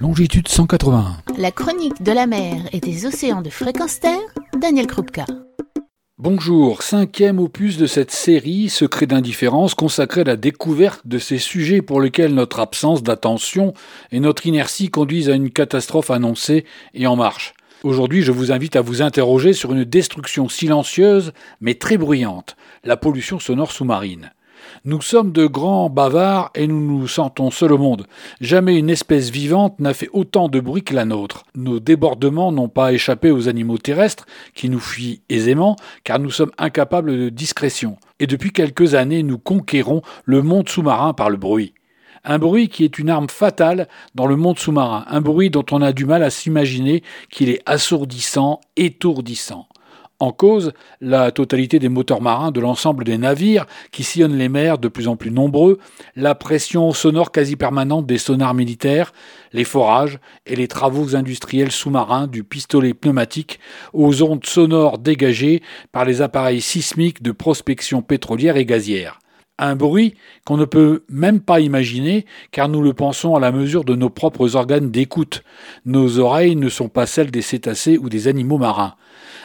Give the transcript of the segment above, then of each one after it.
longitude 181. La chronique de la mer et des océans de fréquence terre, Daniel Krupka. Bonjour, cinquième opus de cette série Secret d'indifférence consacrée à la découverte de ces sujets pour lesquels notre absence d'attention et notre inertie conduisent à une catastrophe annoncée et en marche. Aujourd'hui, je vous invite à vous interroger sur une destruction silencieuse mais très bruyante, la pollution sonore sous-marine. Nous sommes de grands bavards et nous nous sentons seuls au monde. Jamais une espèce vivante n'a fait autant de bruit que la nôtre. Nos débordements n'ont pas échappé aux animaux terrestres qui nous fuient aisément car nous sommes incapables de discrétion. Et depuis quelques années, nous conquérons le monde sous-marin par le bruit. Un bruit qui est une arme fatale dans le monde sous-marin, un bruit dont on a du mal à s'imaginer qu'il est assourdissant, étourdissant. En cause, la totalité des moteurs marins de l'ensemble des navires qui sillonnent les mers de plus en plus nombreux, la pression sonore quasi permanente des sonars militaires, les forages et les travaux industriels sous-marins du pistolet pneumatique aux ondes sonores dégagées par les appareils sismiques de prospection pétrolière et gazière un bruit qu'on ne peut même pas imaginer car nous le pensons à la mesure de nos propres organes d'écoute. Nos oreilles ne sont pas celles des cétacés ou des animaux marins.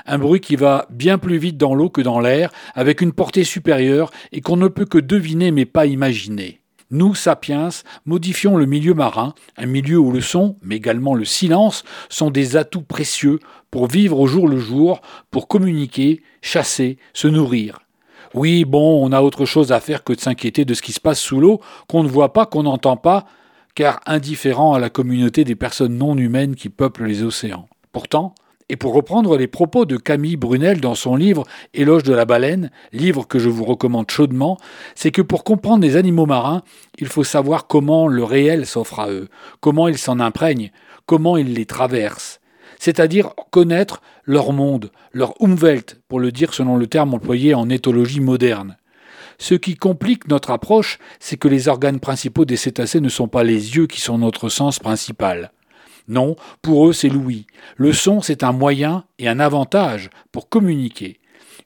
Un bruit qui va bien plus vite dans l'eau que dans l'air, avec une portée supérieure et qu'on ne peut que deviner mais pas imaginer. Nous, sapiens, modifions le milieu marin, un milieu où le son, mais également le silence, sont des atouts précieux pour vivre au jour le jour, pour communiquer, chasser, se nourrir. Oui, bon, on a autre chose à faire que de s'inquiéter de ce qui se passe sous l'eau, qu'on ne voit pas, qu'on n'entend pas, car indifférent à la communauté des personnes non humaines qui peuplent les océans. Pourtant, et pour reprendre les propos de Camille Brunel dans son livre Éloge de la baleine, livre que je vous recommande chaudement, c'est que pour comprendre les animaux marins, il faut savoir comment le réel s'offre à eux, comment ils s'en imprègnent, comment ils les traversent c'est-à-dire connaître leur monde, leur Umwelt, pour le dire selon le terme employé en éthologie moderne. Ce qui complique notre approche, c'est que les organes principaux des cétacés ne sont pas les yeux qui sont notre sens principal. Non, pour eux c'est l'ouïe. Le son, c'est un moyen et un avantage pour communiquer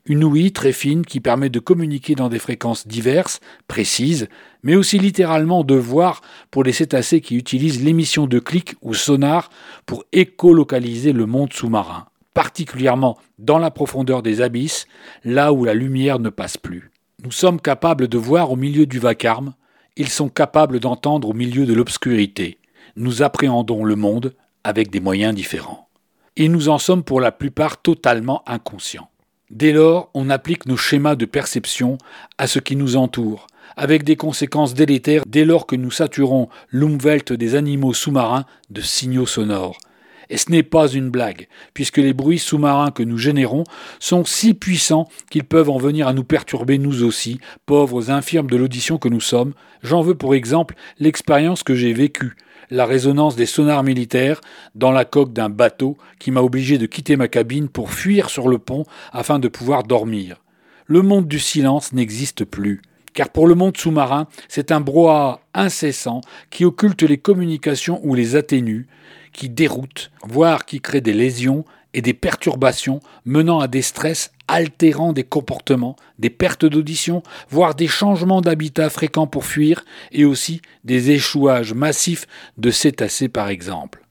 une ouïe très fine qui permet de communiquer dans des fréquences diverses, précises, mais aussi littéralement de voir pour les cétacés qui utilisent l'émission de clic ou sonar pour écolocaliser le monde sous-marin, particulièrement dans la profondeur des abysses, là où la lumière ne passe plus. Nous sommes capables de voir au milieu du vacarme, ils sont capables d'entendre au milieu de l'obscurité. Nous appréhendons le monde avec des moyens différents. Et nous en sommes pour la plupart totalement inconscients. Dès lors, on applique nos schémas de perception à ce qui nous entoure, avec des conséquences délétères dès lors que nous saturons l'umwelt des animaux sous-marins de signaux sonores. Et ce n'est pas une blague, puisque les bruits sous-marins que nous générons sont si puissants qu'ils peuvent en venir à nous perturber nous aussi, pauvres infirmes de l'audition que nous sommes. J'en veux pour exemple l'expérience que j'ai vécue la résonance des sonars militaires dans la coque d'un bateau qui m'a obligé de quitter ma cabine pour fuir sur le pont afin de pouvoir dormir. Le monde du silence n'existe plus. Car pour le monde sous-marin, c'est un brouhaha incessant qui occulte les communications ou les atténue, qui déroute, voire qui crée des lésions et des perturbations menant à des stress altérant des comportements, des pertes d'audition, voire des changements d'habitat fréquents pour fuir, et aussi des échouages massifs de cétacés par exemple.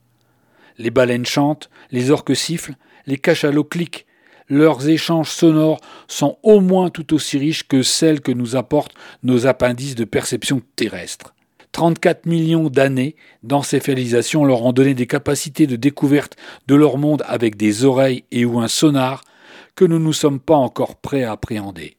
Les baleines chantent, les orques sifflent, les cachalots cliquent, leurs échanges sonores sont au moins tout aussi riches que celles que nous apportent nos appendices de perception terrestre. 34 millions d'années d'encéphalisation leur ont donné des capacités de découverte de leur monde avec des oreilles et ou un sonar que nous ne sommes pas encore prêts à appréhender.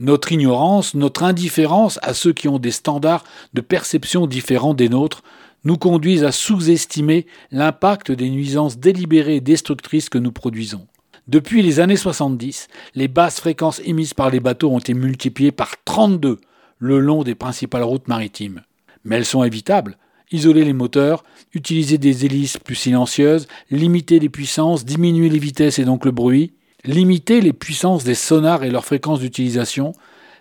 Notre ignorance, notre indifférence à ceux qui ont des standards de perception différents des nôtres nous conduisent à sous-estimer l'impact des nuisances délibérées et destructrices que nous produisons. Depuis les années 70, les basses fréquences émises par les bateaux ont été multipliées par 32 le long des principales routes maritimes. Mais elles sont évitables. Isoler les moteurs, utiliser des hélices plus silencieuses, limiter les puissances, diminuer les vitesses et donc le bruit, limiter les puissances des sonars et leur fréquence d'utilisation,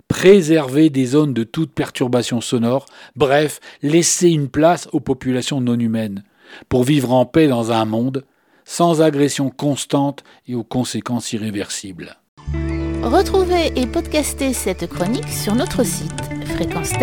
préserver des zones de toute perturbation sonore, bref, laisser une place aux populations non humaines, pour vivre en paix dans un monde sans agression constante et aux conséquences irréversibles. Retrouvez et podcastez cette chronique sur notre site fréquence